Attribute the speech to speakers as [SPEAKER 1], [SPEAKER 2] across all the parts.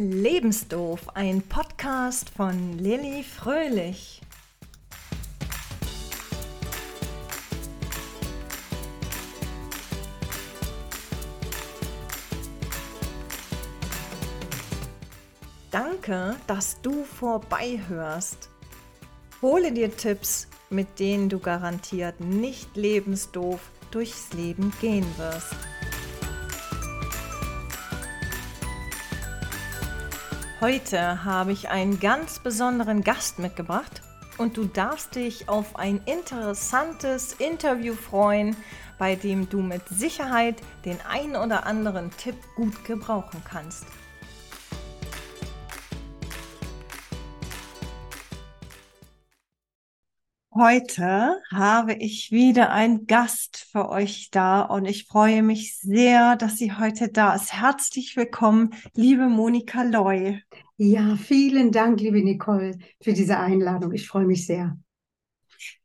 [SPEAKER 1] Lebensdoof, ein Podcast von Lilly Fröhlich. Danke, dass du vorbeihörst. Hole dir Tipps, mit denen du garantiert nicht lebensdoof durchs Leben gehen wirst. Heute habe ich einen ganz besonderen Gast mitgebracht und du darfst dich auf ein interessantes Interview freuen, bei dem du mit Sicherheit den ein oder anderen Tipp gut gebrauchen kannst. Heute habe ich wieder einen Gast für euch da und ich freue mich sehr, dass sie heute da ist. Herzlich willkommen, liebe Monika Loy.
[SPEAKER 2] Ja, vielen Dank, liebe Nicole, für diese Einladung. Ich freue mich sehr.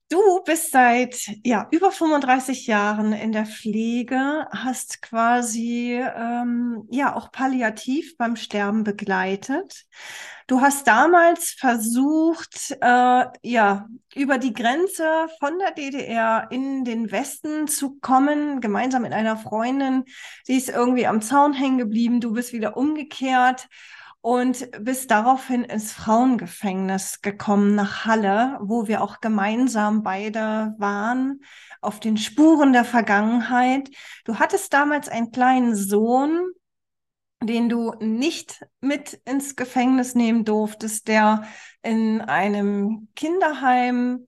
[SPEAKER 1] Du bist seit ja, über 35 Jahren in der Pflege, hast quasi ähm, ja auch palliativ beim Sterben begleitet. Du hast damals versucht, äh, ja, über die Grenze von der DDR in den Westen zu kommen, gemeinsam mit einer Freundin. Sie ist irgendwie am Zaun hängen geblieben, du bist wieder umgekehrt und bist daraufhin ins Frauengefängnis gekommen nach Halle, wo wir auch gemeinsam beide waren, auf den Spuren der Vergangenheit. Du hattest damals einen kleinen Sohn, den du nicht mit ins Gefängnis nehmen durftest, der in einem Kinderheim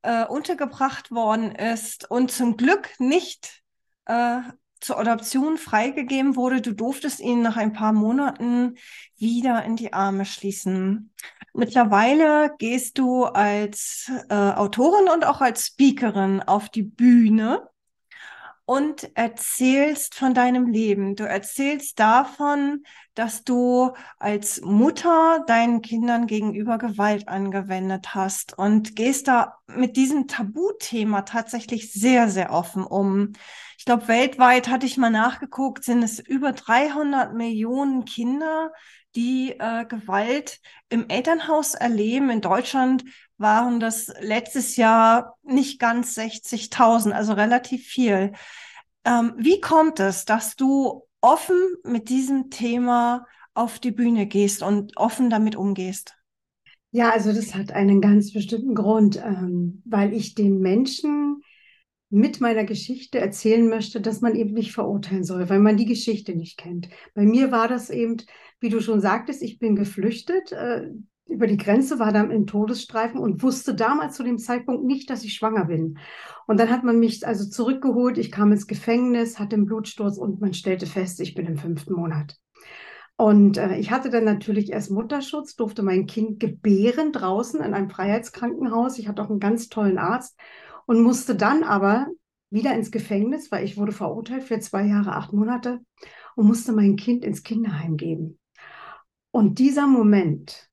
[SPEAKER 1] äh, untergebracht worden ist und zum Glück nicht äh, zur Adoption freigegeben wurde. Du durftest ihn nach ein paar Monaten wieder in die Arme schließen. Mittlerweile gehst du als äh, Autorin und auch als Speakerin auf die Bühne und erzählst von deinem Leben. Du erzählst davon, dass du als Mutter deinen Kindern gegenüber Gewalt angewendet hast und gehst da mit diesem Tabuthema tatsächlich sehr, sehr offen um. Ich glaube, weltweit hatte ich mal nachgeguckt, sind es über 300 Millionen Kinder, die äh, Gewalt im Elternhaus erleben. In Deutschland waren das letztes Jahr nicht ganz 60.000, also relativ viel. Ähm, wie kommt es, dass du offen mit diesem Thema auf die Bühne gehst und offen damit umgehst?
[SPEAKER 2] Ja, also das hat einen ganz bestimmten Grund, ähm, weil ich den Menschen mit meiner Geschichte erzählen möchte, dass man eben nicht verurteilen soll, weil man die Geschichte nicht kennt. Bei mir war das eben, wie du schon sagtest, ich bin geflüchtet. Äh, über die Grenze, war dann im Todesstreifen und wusste damals zu dem Zeitpunkt nicht, dass ich schwanger bin. Und dann hat man mich also zurückgeholt, ich kam ins Gefängnis, hatte einen Blutsturz und man stellte fest, ich bin im fünften Monat. Und äh, ich hatte dann natürlich erst Mutterschutz, durfte mein Kind gebären draußen in einem Freiheitskrankenhaus. Ich hatte auch einen ganz tollen Arzt und musste dann aber wieder ins Gefängnis, weil ich wurde verurteilt für zwei Jahre, acht Monate und musste mein Kind ins Kinderheim geben. Und dieser Moment,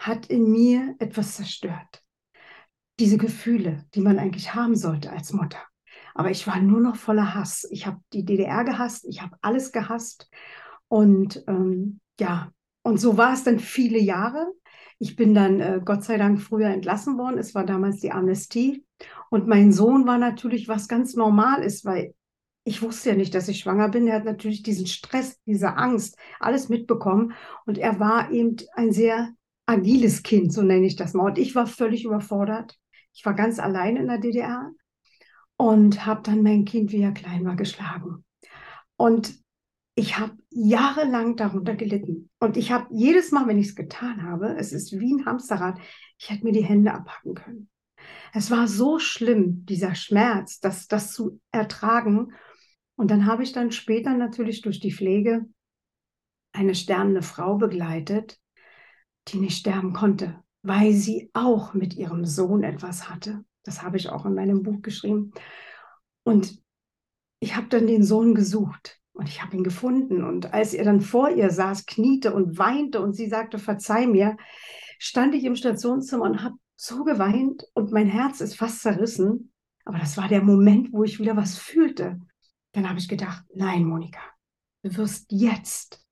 [SPEAKER 2] hat in mir etwas zerstört. Diese Gefühle, die man eigentlich haben sollte als Mutter. Aber ich war nur noch voller Hass. Ich habe die DDR gehasst, ich habe alles gehasst. Und ähm, ja, und so war es dann viele Jahre. Ich bin dann äh, Gott sei Dank früher entlassen worden. Es war damals die Amnestie. Und mein Sohn war natürlich was ganz normal ist, weil ich wusste ja nicht, dass ich schwanger bin. Er hat natürlich diesen Stress, diese Angst, alles mitbekommen. Und er war eben ein sehr agiles Kind, so nenne ich das mal. Und ich war völlig überfordert. Ich war ganz allein in der DDR und habe dann mein Kind, wie er klein war, geschlagen. Und ich habe jahrelang darunter gelitten. Und ich habe jedes Mal, wenn ich es getan habe, es ist wie ein Hamsterrad, ich hätte mir die Hände abhacken können. Es war so schlimm, dieser Schmerz, das, das zu ertragen. Und dann habe ich dann später natürlich durch die Pflege eine sternende Frau begleitet, die nicht sterben konnte, weil sie auch mit ihrem Sohn etwas hatte. Das habe ich auch in meinem Buch geschrieben. Und ich habe dann den Sohn gesucht und ich habe ihn gefunden. Und als er dann vor ihr saß, kniete und weinte und sie sagte, verzeih mir, stand ich im Stationszimmer und habe so geweint und mein Herz ist fast zerrissen. Aber das war der Moment, wo ich wieder was fühlte. Dann habe ich gedacht, nein, Monika, du wirst jetzt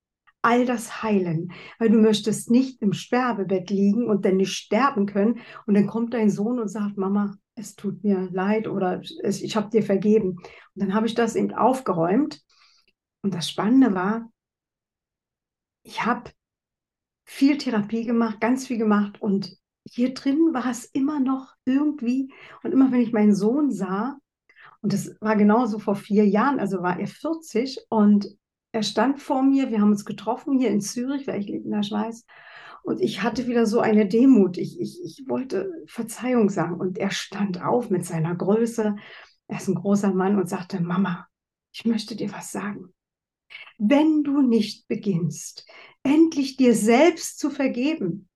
[SPEAKER 2] all das heilen, weil du möchtest nicht im Sterbebett liegen und dann nicht sterben können und dann kommt dein Sohn und sagt, Mama, es tut mir leid oder ich habe dir vergeben. Und dann habe ich das eben aufgeräumt. Und das Spannende war, ich habe viel Therapie gemacht, ganz viel gemacht und hier drin war es immer noch irgendwie und immer wenn ich meinen Sohn sah, und das war genauso vor vier Jahren, also war er 40 und er stand vor mir, wir haben uns getroffen hier in Zürich, weil ich lebe in der Schweiz und ich hatte wieder so eine Demut. Ich, ich, ich wollte Verzeihung sagen. Und er stand auf mit seiner Größe. Er ist ein großer Mann und sagte, Mama, ich möchte dir was sagen. Wenn du nicht beginnst, endlich dir selbst zu vergeben,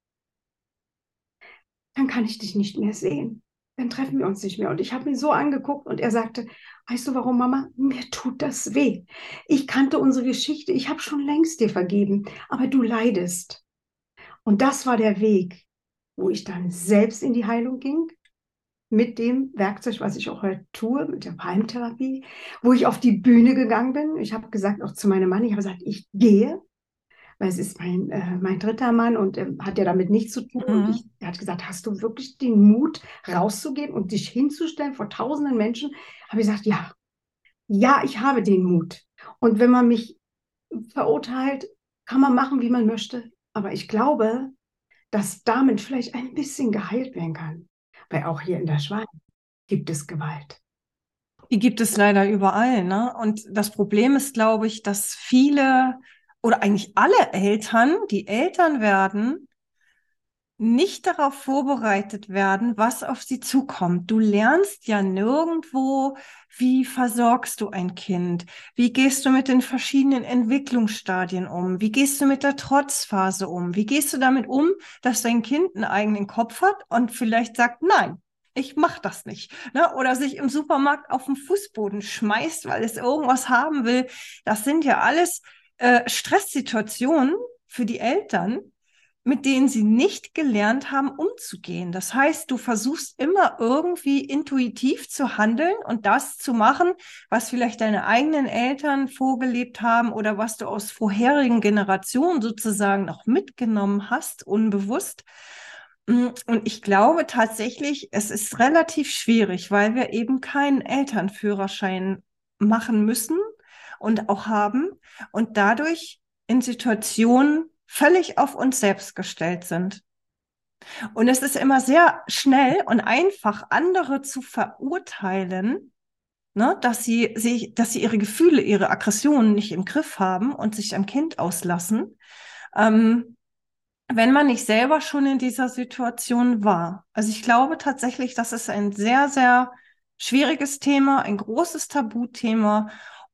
[SPEAKER 2] dann kann ich dich nicht mehr sehen. Dann treffen wir uns nicht mehr. Und ich habe ihn so angeguckt und er sagte, weißt du warum, Mama? Mir tut das weh. Ich kannte unsere Geschichte. Ich habe schon längst dir vergeben, aber du leidest. Und das war der Weg, wo ich dann selbst in die Heilung ging, mit dem Werkzeug, was ich auch heute tue, mit der Palmtherapie, wo ich auf die Bühne gegangen bin. Ich habe gesagt, auch zu meinem Mann, ich habe gesagt, ich gehe, weil es ist mein, äh, mein dritter Mann und äh, hat ja damit nichts zu tun. Mhm. Und ich, er hat gesagt, hast du wirklich den Mut, rauszugehen und dich hinzustellen vor tausenden Menschen? Habe ich gesagt, ja, ja, ich habe den Mut. Und wenn man mich verurteilt, kann man machen, wie man möchte. Aber ich glaube, dass damit vielleicht ein bisschen geheilt werden kann. Weil auch hier in der Schweiz gibt es Gewalt.
[SPEAKER 1] Die gibt es leider überall. Ne? Und das Problem ist, glaube ich, dass viele oder eigentlich alle Eltern, die Eltern werden, nicht darauf vorbereitet werden, was auf sie zukommt. Du lernst ja nirgendwo, wie versorgst du ein Kind? Wie gehst du mit den verschiedenen Entwicklungsstadien um? Wie gehst du mit der Trotzphase um? Wie gehst du damit um, dass dein Kind einen eigenen Kopf hat und vielleicht sagt, nein, ich mach das nicht. Ne? Oder sich im Supermarkt auf den Fußboden schmeißt, weil es irgendwas haben will. Das sind ja alles äh, Stresssituationen für die Eltern, mit denen sie nicht gelernt haben, umzugehen. Das heißt, du versuchst immer irgendwie intuitiv zu handeln und das zu machen, was vielleicht deine eigenen Eltern vorgelebt haben oder was du aus vorherigen Generationen sozusagen noch mitgenommen hast, unbewusst. Mm, und ich glaube tatsächlich, es ist relativ schwierig, weil wir eben keinen Elternführerschein machen müssen und auch haben und dadurch in Situationen völlig auf uns selbst gestellt sind. Und es ist immer sehr schnell und einfach, andere zu verurteilen, ne, dass sie sich, dass sie ihre Gefühle, ihre Aggressionen nicht im Griff haben und sich am Kind auslassen, ähm, wenn man nicht selber schon in dieser Situation war. Also ich glaube tatsächlich, das ist ein sehr, sehr schwieriges Thema, ein großes Tabuthema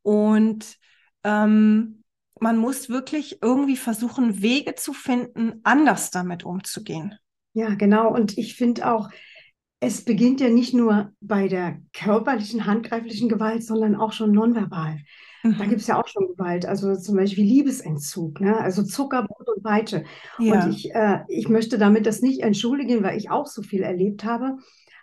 [SPEAKER 1] und ähm, man muss wirklich irgendwie versuchen, Wege zu finden, anders damit umzugehen.
[SPEAKER 2] Ja, genau. Und ich finde auch, es beginnt ja nicht nur bei der körperlichen, handgreiflichen Gewalt, sondern auch schon nonverbal. Mhm. Da gibt es ja auch schon Gewalt, also zum Beispiel Liebesentzug, ne? also Zuckerbrot und Peitsche. Ja. Und ich, äh, ich möchte damit das nicht entschuldigen, weil ich auch so viel erlebt habe.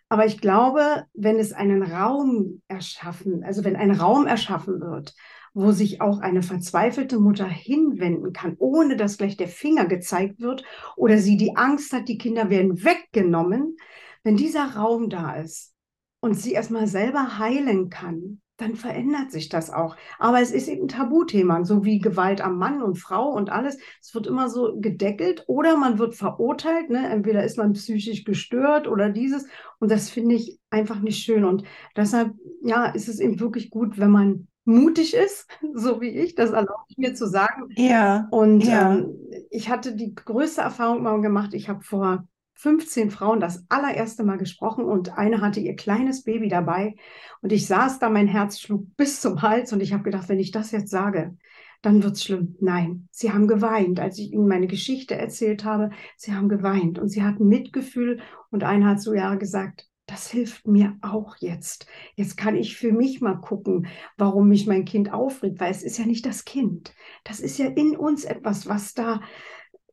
[SPEAKER 2] Aber ich glaube, wenn es einen Raum erschaffen, also wenn ein Raum erschaffen wird, wo sich auch eine verzweifelte Mutter hinwenden kann, ohne dass gleich der Finger gezeigt wird oder sie die Angst hat, die Kinder werden weggenommen, wenn dieser Raum da ist und sie erstmal selber heilen kann, dann verändert sich das auch. Aber es ist eben ein Tabuthema, so wie Gewalt am Mann und Frau und alles. Es wird immer so gedeckelt oder man wird verurteilt. Ne? Entweder ist man psychisch gestört oder dieses. Und das finde ich einfach nicht schön. Und deshalb, ja, ist es eben wirklich gut, wenn man mutig ist, so wie ich, das erlaube ich mir zu sagen.
[SPEAKER 1] Ja.
[SPEAKER 2] Und ja. Ähm, ich hatte die größte Erfahrung mal gemacht. Ich habe vor 15 Frauen das allererste Mal gesprochen und eine hatte ihr kleines Baby dabei. Und ich saß da, mein Herz schlug bis zum Hals und ich habe gedacht, wenn ich das jetzt sage, dann wird es schlimm. Nein, sie haben geweint, als ich ihnen meine Geschichte erzählt habe. Sie haben geweint und sie hatten Mitgefühl und einer hat so ja gesagt, das hilft mir auch jetzt. Jetzt kann ich für mich mal gucken, warum mich mein Kind aufregt, weil es ist ja nicht das Kind. Das ist ja in uns etwas, was da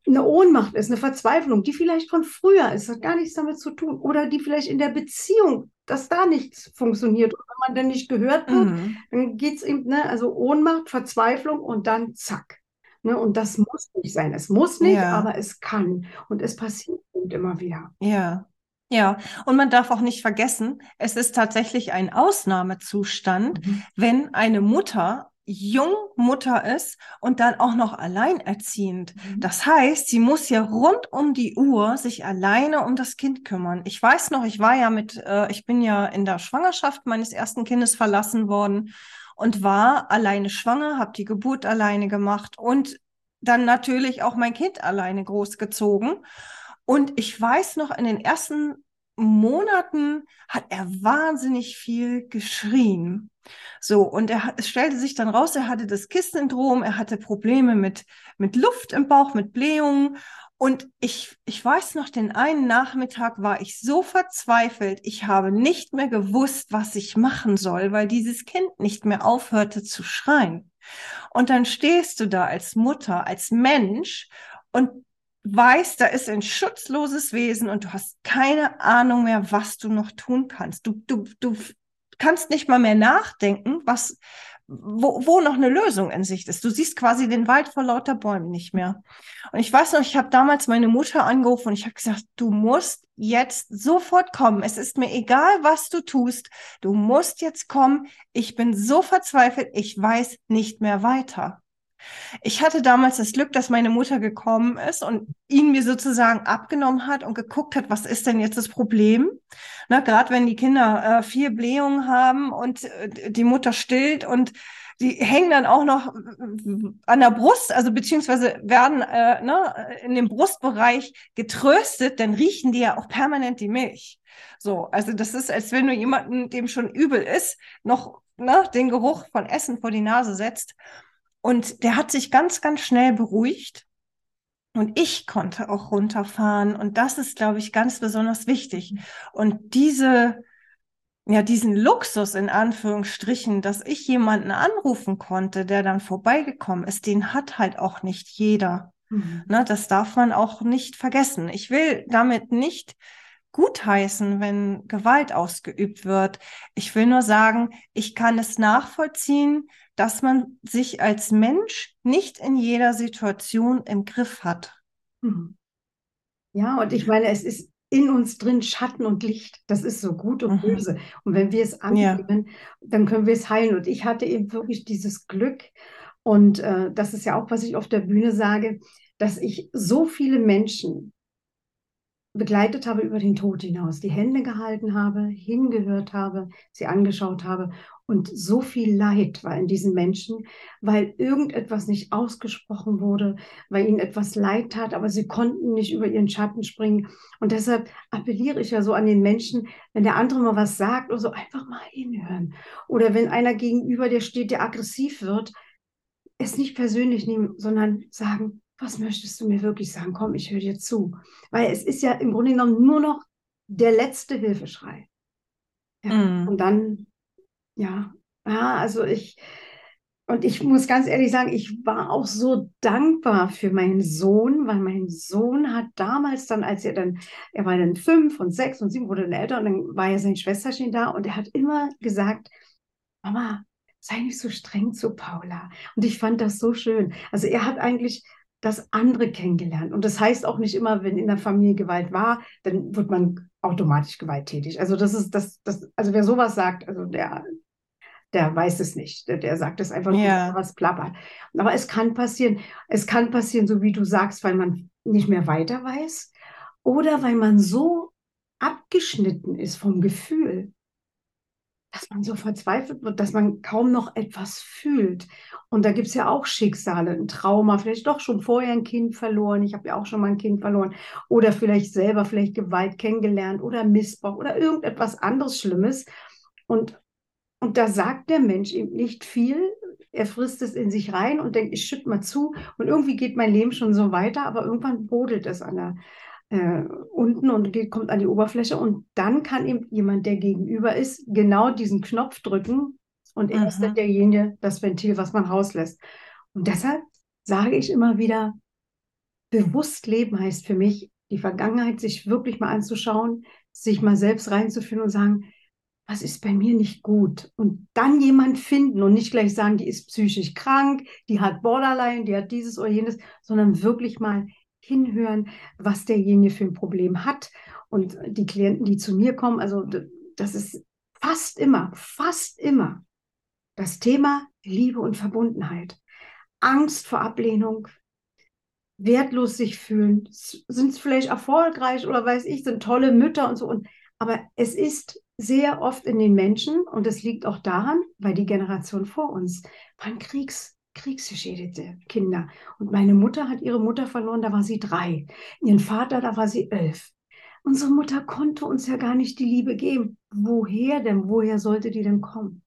[SPEAKER 2] eine Ohnmacht ist, eine Verzweiflung, die vielleicht von früher ist, hat gar nichts damit zu tun. Oder die vielleicht in der Beziehung, dass da nichts funktioniert. Und wenn man dann nicht gehört wird, mhm. dann geht es eben, ne, also Ohnmacht, Verzweiflung und dann zack. Ne? Und das muss nicht sein. Es muss nicht,
[SPEAKER 1] Ja.
[SPEAKER 2] aber es kann. Und es passiert eben immer wieder.
[SPEAKER 1] Ja, ja. Und man darf auch nicht vergessen, es ist tatsächlich ein Ausnahmezustand,
[SPEAKER 2] Mhm.
[SPEAKER 1] wenn eine Mutter Jungmutter ist und dann auch noch alleinerziehend.
[SPEAKER 2] Mhm.
[SPEAKER 1] Das heißt, sie muss ja rund um die Uhr sich alleine um das Kind kümmern. Ich weiß noch, ich war ja mit, äh, ich bin ja in der Schwangerschaft meines ersten Kindes verlassen worden und war alleine schwanger, habe die Geburt alleine gemacht und dann natürlich auch mein Kind alleine großgezogen. Und ich weiß noch, in den ersten Monaten hat er wahnsinnig viel geschrien. So, und er, es stellte sich dann raus, er hatte das KISS-Syndrom, er hatte Probleme mit, mit Luft im Bauch, mit Blähungen. Und ich, ich weiß noch, den einen Nachmittag war ich so verzweifelt, ich habe nicht mehr gewusst, was ich machen soll, weil dieses Kind nicht mehr aufhörte zu schreien. Und dann stehst du da als Mutter, als Mensch und weißt, da ist ein schutzloses Wesen und du hast keine Ahnung mehr, was du noch tun kannst. Du, du, du kannst nicht mal mehr nachdenken, was, wo, wo noch eine Lösung in Sicht ist. Du siehst quasi den Wald vor lauter Bäumen nicht mehr. Und ich weiß noch, ich habe damals meine Mutter angerufen und ich habe gesagt, du musst jetzt sofort kommen. Es ist mir egal, was du tust. Du musst jetzt kommen. Ich bin so verzweifelt, ich weiß nicht mehr weiter. Ich hatte damals das Glück, dass meine Mutter gekommen ist und ihn mir sozusagen abgenommen hat und geguckt hat, was ist denn jetzt das Problem? Na, gerade wenn die Kinder äh, vier Blähungen haben und äh, die Mutter stillt und die hängen dann auch noch äh, an der Brust, also beziehungsweise werden äh, ne, in dem Brustbereich getröstet, dann riechen die ja auch permanent die Milch. So, also das ist, als wenn du jemanden, dem schon übel ist, noch ne, den Geruch von Essen vor die Nase setzt. Und der hat sich ganz, ganz schnell beruhigt. Und ich konnte auch runterfahren. Und das ist, glaube ich, ganz besonders wichtig. Und diese, ja, diesen Luxus in Anführungsstrichen, dass ich jemanden anrufen konnte, der dann vorbeigekommen ist, den hat halt auch nicht jeder.
[SPEAKER 2] Mhm.
[SPEAKER 1] Ne, das darf man auch nicht vergessen. Ich will damit nicht gutheißen, wenn Gewalt ausgeübt wird. Ich will nur sagen, ich kann es nachvollziehen, dass man sich als Mensch nicht in jeder Situation im Griff hat.
[SPEAKER 2] Mhm. Ja, und ich meine, es ist in uns drin Schatten und Licht. Das ist so gut und
[SPEAKER 1] Mhm.
[SPEAKER 2] böse. Und wenn wir es annehmen, dann können wir es heilen. Und ich hatte eben wirklich dieses Glück. Und äh, das ist ja auch, was ich auf der Bühne sage, dass ich so viele Menschen begleitet habe über den Tod hinaus, die Hände gehalten habe, hingehört habe, sie angeschaut habe. Und so viel Leid war in diesen Menschen, weil irgendetwas nicht ausgesprochen wurde, weil ihnen etwas leid tat, aber sie konnten nicht über ihren Schatten springen. Und deshalb appelliere ich ja so an den Menschen, wenn der andere mal was sagt oder so, einfach mal hinhören. Oder wenn einer gegenüber dir steht, der aggressiv wird, es nicht persönlich nehmen, sondern sagen, was möchtest du mir wirklich sagen? Komm, ich höre dir zu. Weil es ist ja im Grunde genommen nur noch der letzte Hilfeschrei. Ja,
[SPEAKER 1] Mhm.
[SPEAKER 2] Und dann, ja, ja, also ich, und ich muss ganz ehrlich sagen, ich war auch so dankbar für meinen Sohn, weil mein Sohn hat damals dann, als er dann, er war dann fünf und sechs und sieben, wurde dann älter und dann war ja sein Schwesterchen da und er hat immer gesagt, Mama, sei nicht so streng zu Paula. Und ich fand das so schön. Also er hat eigentlich das andere kennengelernt. Und das heißt auch nicht immer, wenn in der Familie Gewalt war, dann wird man automatisch gewalttätig. Also das ist das, das also wer sowas sagt, also der, der weiß es nicht. Der, der sagt es einfach nur,
[SPEAKER 1] Ja.
[SPEAKER 2] was plappert. Aber es kann passieren. Es kann passieren, so wie du sagst, weil man nicht mehr weiter weiß oder weil man so abgeschnitten ist vom Gefühl, dass man so verzweifelt wird, dass man kaum noch etwas fühlt. Und da gibt es ja auch Schicksale, ein Trauma, vielleicht doch schon vorher ein Kind verloren. Ich habe ja auch schon mal ein Kind verloren. Oder vielleicht selber vielleicht Gewalt kennengelernt oder Missbrauch oder irgendetwas anderes Schlimmes. Und, und da sagt der Mensch eben nicht viel. Er frisst es in sich rein und denkt, ich schütte mal zu. Und irgendwie geht mein Leben schon so weiter, aber irgendwann brodelt es an der, äh, unten und geht, kommt an die Oberfläche. Und dann kann eben jemand, der gegenüber ist, genau diesen Knopf drücken. Und er ist dann
[SPEAKER 1] Mhm.
[SPEAKER 2] derjenige, das Ventil, was man rauslässt. Und deshalb sage ich immer wieder, bewusst leben heißt für mich, die Vergangenheit sich wirklich mal anzuschauen, sich mal selbst reinzuführen und sagen, was ist bei mir nicht gut? Und dann jemand finden und nicht gleich sagen, die ist psychisch krank, die hat Borderline, die hat dieses oder jenes, sondern wirklich mal hinhören, was derjenige für ein Problem hat. Und die Klienten, die zu mir kommen, also das ist fast immer, fast immer das Thema Liebe und Verbundenheit. Angst vor Ablehnung, wertlos sich fühlen, sind es vielleicht erfolgreich oder weiß ich, sind tolle Mütter und so. Und, aber es ist sehr oft in den Menschen und es liegt auch daran, weil die Generation vor uns waren Kriegs, kriegsgeschädigte Kinder. Und meine Mutter hat ihre Mutter verloren, da war sie drei. Ihren Vater, da war sie elf. Unsere Mutter konnte uns ja gar nicht die Liebe geben. Woher denn? Woher sollte die denn kommen?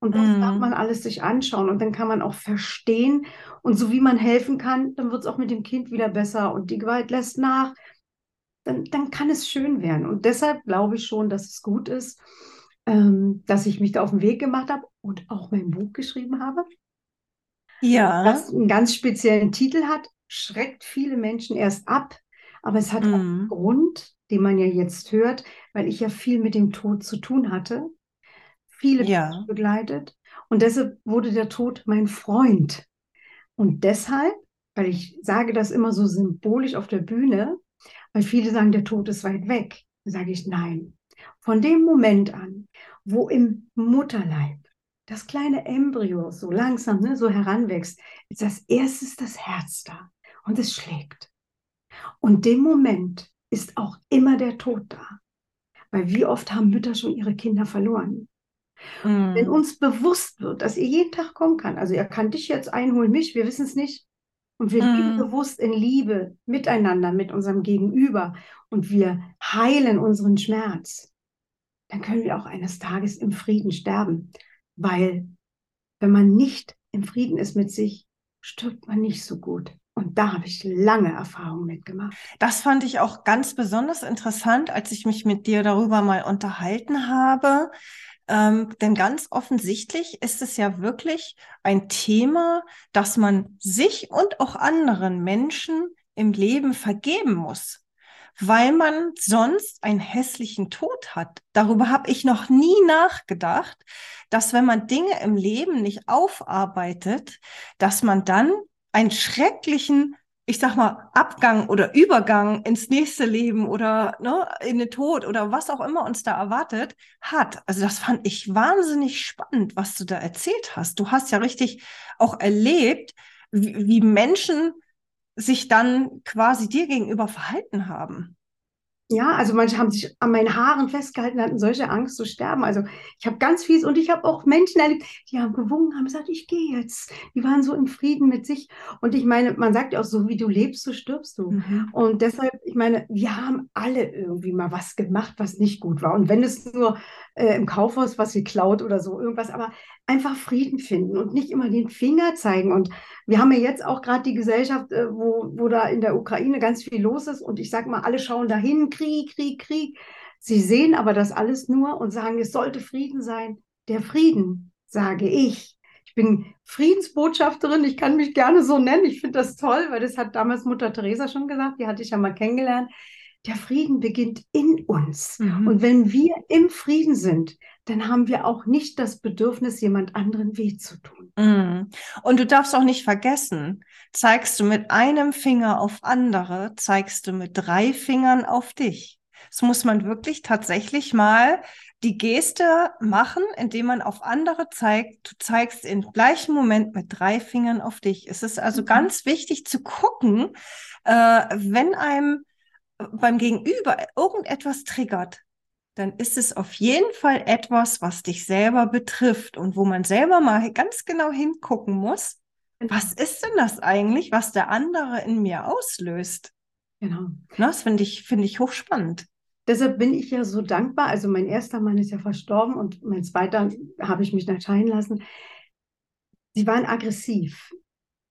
[SPEAKER 2] Und das mm. darf man alles sich anschauen und dann kann man auch verstehen und so wie man helfen kann, dann wird es auch mit dem Kind wieder besser und die Gewalt lässt nach. Dann, dann kann es schön werden. Und deshalb glaube ich schon, dass es gut ist, ähm, dass ich mich da auf den Weg gemacht habe und auch mein Buch geschrieben habe. Ja. Das einen ganz speziellen Titel hat, schreckt viele Menschen erst ab, aber es hat mm. einen Grund, den man ja jetzt hört, weil ich ja viel mit dem Tod zu tun hatte viele ja. begleitet. Und deshalb wurde der Tod mein Freund. Und deshalb, weil ich sage das immer so symbolisch auf der Bühne, weil viele sagen, der Tod ist weit weg, sage ich nein. Von dem Moment an, wo im Mutterleib das kleine Embryo so langsam ne, so heranwächst, ist als erstes das Herz da und es schlägt. Und dem Moment ist auch immer der Tod da. Weil wie oft haben Mütter schon ihre Kinder verloren? Mhm. Wenn uns bewusst wird, dass ihr jeden Tag kommen kann, also er kann dich jetzt einholen, mich, wir wissen es nicht. Und wir mhm. leben bewusst in Liebe miteinander, mit unserem Gegenüber und wir heilen unseren Schmerz, dann können wir auch eines Tages im Frieden sterben. Weil wenn man nicht im Frieden ist mit sich, stirbt man nicht so gut. Und da habe ich lange Erfahrungen mitgemacht.
[SPEAKER 1] Das fand ich auch ganz besonders interessant, als ich mich mit dir darüber mal unterhalten habe, ähm, denn ganz offensichtlich ist es ja wirklich ein Thema, dass man sich und auch anderen Menschen im Leben vergeben muss, weil man sonst einen hässlichen Tod hat. Darüber habe ich noch nie nachgedacht, dass wenn man Dinge im Leben nicht aufarbeitet, dass man dann einen schrecklichen ich sag mal, Abgang oder Übergang ins nächste Leben oder ne, in den Tod oder was auch immer uns da erwartet, hat. Also das fand ich wahnsinnig spannend, was du da erzählt hast. Du hast ja richtig auch erlebt, wie, wie Menschen sich dann quasi dir gegenüber verhalten haben.
[SPEAKER 2] Ja, also manche haben sich an meinen Haaren festgehalten, hatten solche Angst zu sterben. Also ich habe ganz fies und ich habe auch Menschen erlebt, die haben gewungen, haben gesagt, ich gehe jetzt. Die waren so im Frieden mit sich. Und ich meine, man sagt ja auch so, wie du lebst, so stirbst du. Mhm. Und deshalb, ich meine, wir haben alle irgendwie mal was gemacht, was nicht gut war. Und wenn es nur äh, im Kaufhaus was geklaut oder so, irgendwas, aber einfach Frieden finden und nicht immer den Finger zeigen. Und wir haben ja jetzt auch gerade die Gesellschaft, äh, wo, wo da in der Ukraine ganz viel los ist. Und ich sage mal, alle schauen dahin, Krieg, Krieg, Krieg. Sie sehen aber das alles nur und sagen, es sollte Frieden sein. Der Frieden, sage ich. Ich bin Friedensbotschafterin, ich kann mich gerne so nennen. Ich finde das toll, weil das hat damals Mutter Teresa schon gesagt, die hatte ich ja mal kennengelernt der Frieden beginnt in uns. Mhm. Und wenn wir im Frieden sind, dann haben wir auch nicht das Bedürfnis, jemand anderen weh zu tun.
[SPEAKER 1] Mhm. Und du darfst auch nicht vergessen, zeigst du mit einem Finger auf andere, zeigst du mit drei Fingern auf dich. Das muss man wirklich tatsächlich mal die Geste machen, indem man auf andere zeigt. Du zeigst im gleichen Moment mit drei Fingern auf dich. Es ist also mhm. ganz wichtig zu gucken, äh, wenn einem beim Gegenüber irgendetwas triggert, dann ist es auf jeden Fall etwas, was dich selber betrifft und wo man selber mal ganz genau hingucken muss, genau. was ist denn das eigentlich, was der andere in mir auslöst? Genau. Das finde ich, finde ich hochspannend.
[SPEAKER 2] Deshalb bin ich ja so dankbar. Also mein erster Mann ist ja verstorben und mein zweiter habe ich mich entscheiden lassen. Sie waren aggressiv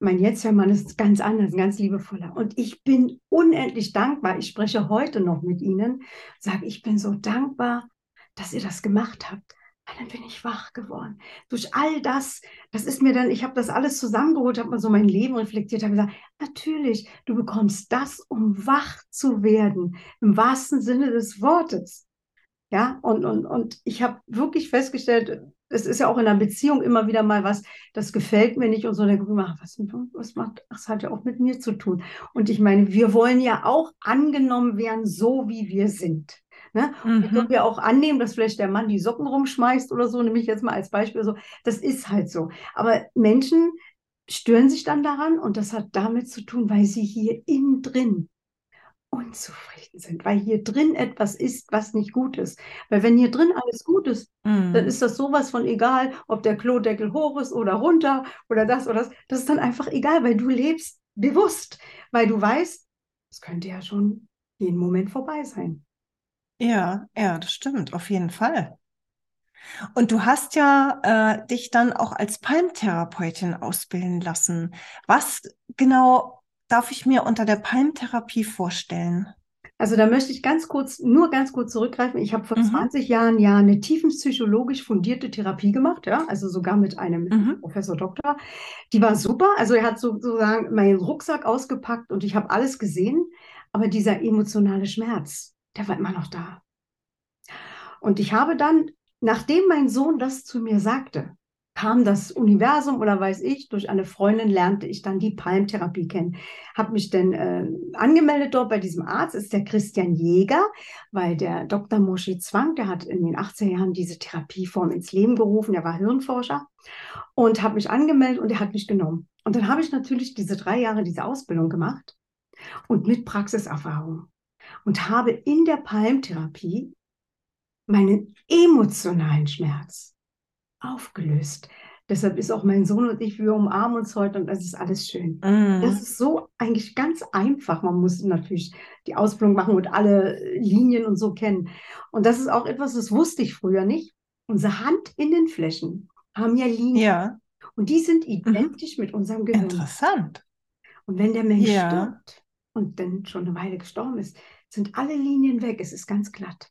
[SPEAKER 2] mein jetziger Mann ist ganz anders, ganz liebevoller. Und ich bin unendlich dankbar. Ich spreche heute noch mit Ihnen, sage, ich bin so dankbar, dass ihr das gemacht habt. Weil dann bin ich wach geworden. Durch all das, das ist mir dann, ich habe das alles zusammengeholt, habe mal so mein Leben reflektiert, habe gesagt, natürlich, du bekommst das, um wach zu werden, im wahrsten Sinne des Wortes. Ja, und, und, und ich habe wirklich festgestellt, es ist ja auch in einer Beziehung immer wieder mal was, das gefällt mir nicht und so, dann gucke ich mal, was, was macht, das hat ja auch mit mir zu tun. Und ich meine, wir wollen ja auch angenommen werden, so wie wir sind. Ne? Mhm. Wir können ja auch annehmen, dass vielleicht der Mann die Socken rumschmeißt oder so, nehme ich jetzt mal als Beispiel so. Das ist halt so. Aber Menschen stören sich dann daran und das hat damit zu tun, weil sie hier innen drin unzufrieden sind, weil hier drin etwas ist, was nicht gut ist. Weil wenn hier drin alles gut ist, mm. dann ist das sowas von egal, ob der Klodeckel hoch ist oder runter oder das oder das. Das ist dann einfach egal, weil du lebst bewusst, weil du weißt, es könnte ja schon jeden Moment vorbei sein.
[SPEAKER 1] Ja, ja, das stimmt, auf jeden Fall. Und du hast ja äh, dich dann auch als Palmtherapeutin ausbilden lassen. Was genau darf ich mir unter der Palmtherapie vorstellen?
[SPEAKER 2] Also da möchte ich ganz kurz, nur ganz kurz zurückgreifen. Ich habe vor mhm. 20 Jahren ja eine tiefenpsychologisch fundierte Therapie gemacht, ja, also sogar mit einem mhm. Professor Doktor. Die war super. Also er hat sozusagen meinen Rucksack ausgepackt und ich habe alles gesehen. Aber dieser emotionale Schmerz, der war immer noch da. Und ich habe dann, nachdem mein Sohn das zu mir sagte, kam das Universum oder weiß ich, durch eine Freundin lernte ich dann die Palmtherapie kennen. Habe mich dann äh, angemeldet dort bei diesem Arzt, ist der Christian Jäger, weil der Dr. Moshe Zwang, der hat in den 80er Jahren diese Therapieform ins Leben gerufen, der war Hirnforscher und habe mich angemeldet und er hat mich genommen. Und dann habe ich natürlich diese drei Jahre diese Ausbildung gemacht und mit Praxiserfahrung und habe in der Palmtherapie meinen emotionalen Schmerz aufgelöst. Deshalb ist auch mein Sohn und ich, wir umarmen uns heute und das ist alles schön. Mm. Das ist so eigentlich ganz einfach. Man muss natürlich die Ausbildung machen und alle Linien und so kennen. Und das ist auch etwas, das wusste ich früher nicht. Unsere Handinnenflächen haben ja Linien. Ja. Und die sind mhm. identisch mhm. mit unserem Gehirn.
[SPEAKER 1] Interessant.
[SPEAKER 2] Und wenn der Mensch ja. stirbt und dann schon eine Weile gestorben ist, sind alle Linien weg. Es ist ganz glatt.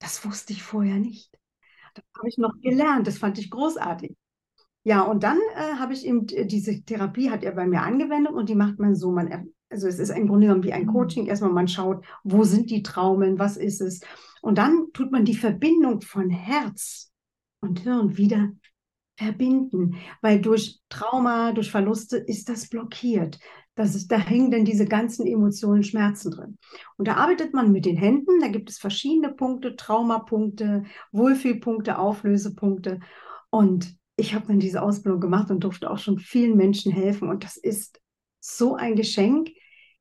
[SPEAKER 2] Das wusste ich vorher nicht. Das habe ich noch gelernt. Das fand ich großartig. Ja, und dann äh, habe ich eben diese Therapie hat er bei mir angewendet und die macht man so, man also es ist im Grunde genommen wie ein mhm. Coaching. Erstmal man schaut, wo sind die Traumen, was ist es? Und dann tut man die Verbindung von Herz und Hirn wieder verbinden, weil durch Trauma, durch Verluste ist das blockiert. Das ist, da hängen dann diese ganzen Emotionen, Schmerzen drin. Und da arbeitet man mit den Händen. Da gibt es verschiedene Punkte, Traumapunkte, Wohlfühlpunkte, Auflösepunkte. Und ich habe dann diese Ausbildung gemacht und durfte auch schon vielen Menschen helfen. Und das ist so ein Geschenk,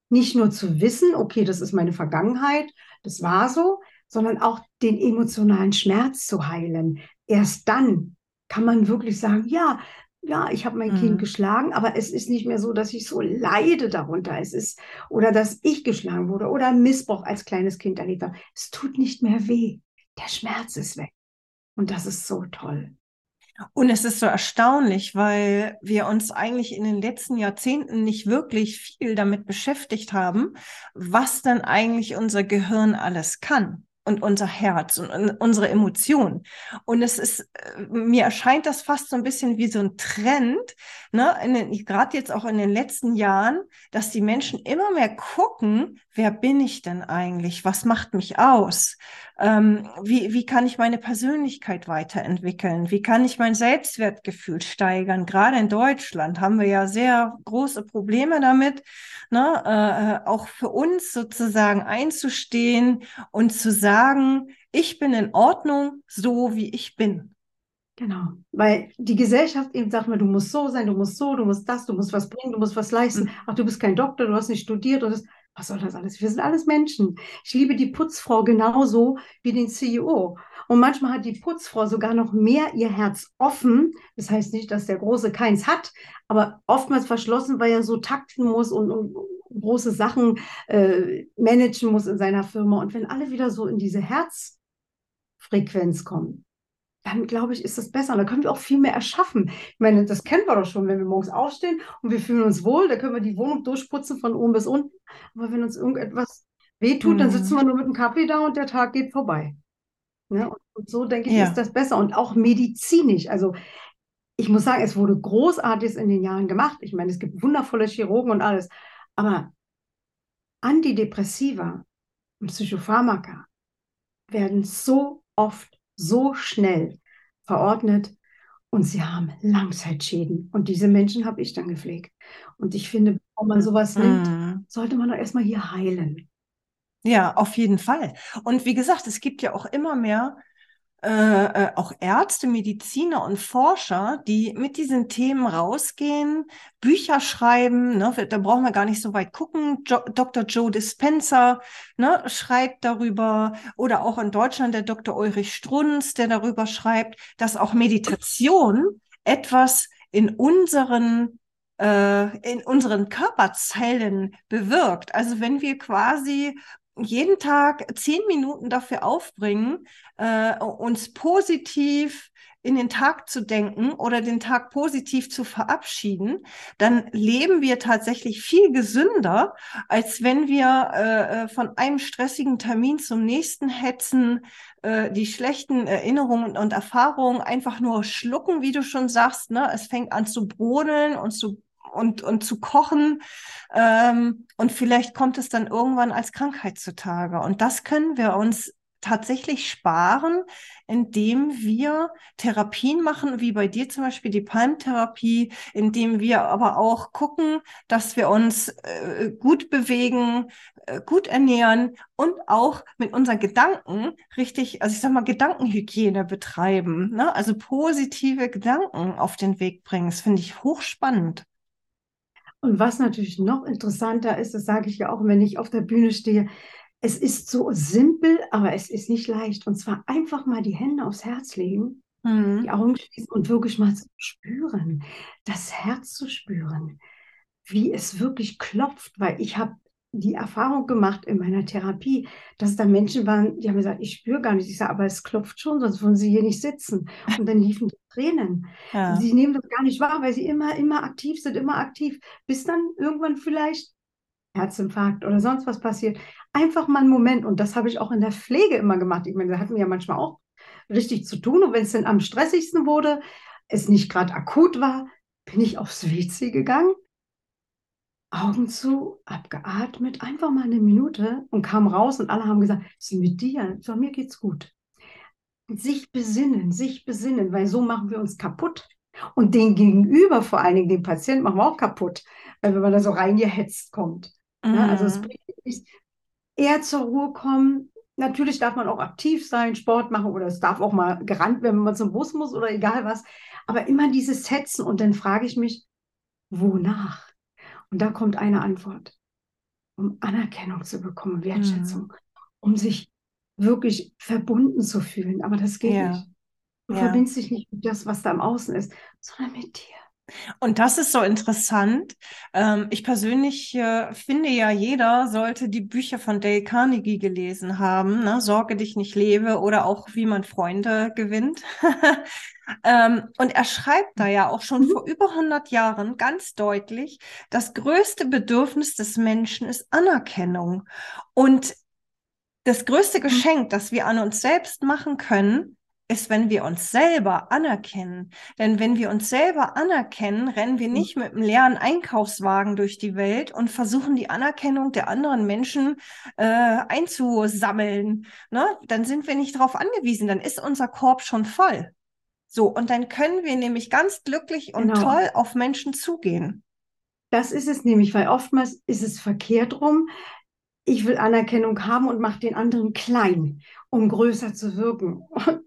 [SPEAKER 2] nicht nur zu wissen, okay, das ist meine Vergangenheit, das war so, sondern auch den emotionalen Schmerz zu heilen. Erst dann kann man wirklich sagen, ja, ja, ich habe mein mhm. Kind geschlagen, aber es ist nicht mehr so, dass ich so leide darunter. Es ist, oder dass ich geschlagen wurde oder Missbrauch als kleines Kind erlebt habe. Es tut nicht mehr weh. Der Schmerz ist weg. Und das ist so toll.
[SPEAKER 1] Und es ist so erstaunlich, weil wir uns eigentlich in den letzten Jahrzehnten nicht wirklich viel damit beschäftigt haben, was denn eigentlich unser Gehirn alles kann und unser Herz und, unsere Emotionen. Und es ist, äh, mir erscheint das fast so ein bisschen wie so ein Trend, ne, gerade jetzt auch in den letzten Jahren, dass die Menschen immer mehr gucken, wer bin ich denn eigentlich? Was macht mich aus? Ähm, wie, wie kann ich meine Persönlichkeit weiterentwickeln? Wie kann ich mein Selbstwertgefühl steigern? Gerade in Deutschland haben wir ja sehr große Probleme damit, ne, äh, äh auch für uns sozusagen einzustehen und zu sagen, ich bin in Ordnung, so wie ich bin.
[SPEAKER 2] Genau, weil die Gesellschaft eben sagt mir, du musst so sein, du musst so, du musst das, du musst was bringen, du musst was leisten. Mhm. Ach, du bist kein Doktor, du hast nicht studiert und das was soll das alles? Wir sind alles Menschen. Ich liebe die Putzfrau genauso wie den CEO. Und manchmal hat die Putzfrau sogar noch mehr ihr Herz offen. Das heißt nicht, dass der Große keins hat, aber oftmals verschlossen, weil er so takten muss und, und große Sachen äh, managen muss in seiner Firma. Und wenn alle wieder so in diese Herzfrequenz kommen, dann glaube ich, ist das besser. Und da können wir auch viel mehr erschaffen. Ich meine, das kennen wir doch schon, wenn wir morgens aufstehen und wir fühlen uns wohl, da können wir die Wohnung durchputzen von oben bis unten. Aber wenn uns irgendetwas wehtut, mhm. dann sitzen wir nur mit dem Kaffee da und der Tag geht vorbei. Ja, und, und so denke ich, ja. ist das besser. Und auch medizinisch. Also ich muss sagen, es wurde Großartiges in den Jahren gemacht. Ich meine, es gibt wundervolle Chirurgen und alles. Aber Antidepressiva und Psychopharmaka werden so oft, so schnell verordnet und sie haben Langzeitschäden. Und diese Menschen habe ich dann gepflegt. Und ich finde, bevor man sowas nimmt,
[SPEAKER 1] Mhm.
[SPEAKER 2] sollte man doch erstmal hier heilen.
[SPEAKER 1] Ja, auf jeden Fall. Und wie gesagt, es gibt ja auch immer mehr äh, äh, auch Ärzte, Mediziner und Forscher, die mit diesen Themen rausgehen, Bücher schreiben. Ne? Da brauchen wir gar nicht so weit gucken. Jo Dr. Joe Dispenza ne, schreibt darüber oder auch in Deutschland der Dr. Ulrich Strunz, der darüber schreibt, dass auch Meditation etwas in unseren äh, in unseren Körperzellen bewirkt. Also wenn wir quasi jeden Tag zehn Minuten dafür aufbringen, äh, uns positiv in den Tag zu denken oder den Tag positiv zu verabschieden, dann leben wir tatsächlich viel gesünder, als wenn wir äh, äh von einem stressigen Termin zum nächsten hetzen, äh, die schlechten Erinnerungen und Erfahrungen einfach nur schlucken, wie du schon sagst. Ne? Es fängt an zu brodeln und zu und, und zu kochen. Ähm, und vielleicht kommt es dann irgendwann als Krankheit zutage. Und das können wir uns tatsächlich sparen, indem wir Therapien machen, wie bei dir zum Beispiel die Palmtherapie, indem wir aber auch gucken, dass wir uns äh, gut bewegen, äh, gut ernähren und auch mit unseren Gedanken richtig, also ich sag mal, Gedankenhygiene betreiben, ne? also positive Gedanken auf den Weg bringen. Das finde ich hochspannend.
[SPEAKER 2] Und was natürlich noch interessanter ist, das sage ich ja auch, wenn ich auf der Bühne stehe, es ist so simpel, aber es ist nicht leicht. Und zwar einfach mal die Hände aufs Herz legen, mhm. die Augen schließen und wirklich mal zu spüren, das Herz zu spüren, wie es wirklich klopft, weil ich habe die Erfahrung gemacht in meiner Therapie, dass da Menschen waren, die haben gesagt, ich spüre gar nicht. Ich sage, aber es klopft schon, sonst würden sie hier nicht sitzen. Und dann liefen die Tränen. Ja. Sie nehmen das gar nicht wahr, weil sie immer, immer aktiv sind, immer aktiv, bis dann irgendwann vielleicht Herzinfarkt oder sonst was passiert. Einfach mal einen Moment. Und das habe ich auch in der Pflege immer gemacht. Ich meine, da hatten wir ja manchmal auch richtig zu tun. Und wenn es dann am stressigsten wurde, es nicht gerade akut war, bin ich aufs WC gegangen Augen zu, abgeatmet, einfach mal eine Minute und kam raus und alle haben gesagt, was ist mit dir? So, mir geht's gut. Sich besinnen, sich besinnen, weil so machen wir uns kaputt. Und den Gegenüber, vor allen Dingen den Patienten, machen wir auch kaputt, weil wenn man da so reingehetzt kommt. Mhm. Ja, also es mhm. bringt nicht eher zur Ruhe kommen. Natürlich darf man auch aktiv sein, Sport machen oder es darf auch mal gerannt werden, wenn man zum Bus muss oder egal was. Aber immer dieses Hetzen und dann frage ich mich, wonach? Und da kommt eine Antwort, um Anerkennung zu bekommen, Wertschätzung, mhm. um sich wirklich verbunden zu fühlen. Aber das geht ja. nicht. Du ja. verbindest dich nicht mit das, was da im Außen ist, sondern mit dir.
[SPEAKER 1] Und das ist so interessant. Ähm, ich persönlich äh, finde ja, jeder sollte die Bücher von Dale Carnegie gelesen haben. Ne? Sorge dich nicht lebe oder auch wie man Freunde gewinnt. ähm, und er schreibt da ja auch schon mhm. vor über 100 Jahren ganz deutlich, das größte Bedürfnis des Menschen ist Anerkennung. Und das größte mhm. Geschenk, das wir an uns selbst machen können, ist, wenn wir uns selber anerkennen. Denn wenn wir uns selber anerkennen, rennen wir nicht mit einem leeren Einkaufswagen durch die Welt und versuchen die Anerkennung der anderen Menschen äh, einzusammeln. Ne? Dann sind wir nicht darauf angewiesen, dann ist unser Korb schon voll. So, und dann können wir nämlich ganz glücklich und genau. toll auf Menschen zugehen.
[SPEAKER 2] Das ist es nämlich, weil oftmals ist es verkehrt rum. Ich will Anerkennung haben und mache den anderen klein, um größer zu wirken. Und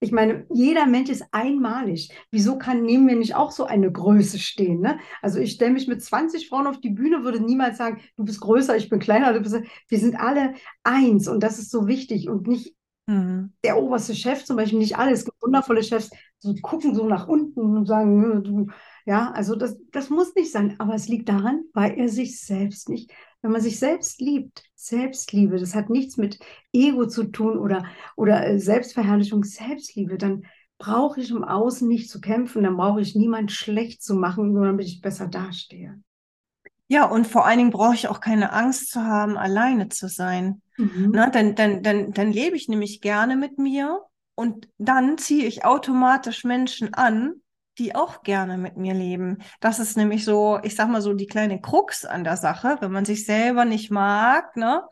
[SPEAKER 2] ich meine, jeder Mensch ist einmalig. Wieso kann neben mir nicht auch so eine Größe stehen? Ne? Also ich stelle mich mit 20 Frauen auf die Bühne, würde niemals sagen, du bist größer, ich bin kleiner. Du bist, wir sind alle eins und das ist so wichtig und nicht mhm. der oberste Chef zum Beispiel, nicht alle. Es gibt wundervolle Chefs, so gucken so nach unten und sagen, du, ja, also das, das muss nicht sein, aber es liegt daran, weil er sich selbst nicht wenn man sich selbst liebt, Selbstliebe, das hat nichts mit Ego zu tun oder, oder äh, Selbstverherrlichung, Selbstliebe, dann brauche ich im Außen nicht zu kämpfen, dann brauche ich niemand schlecht zu machen, nur damit ich besser dastehe.
[SPEAKER 1] Ja, und vor allen Dingen brauche ich auch keine Angst zu haben, alleine zu sein. Mhm. Na, dann, dann, dann, dann lebe ich nämlich gerne mit mir und dann ziehe ich automatisch Menschen an, die auch gerne mit mir leben. Das ist nämlich so, ich sag mal so die kleine Krux an der Sache. Wenn man sich selber nicht mag, ne,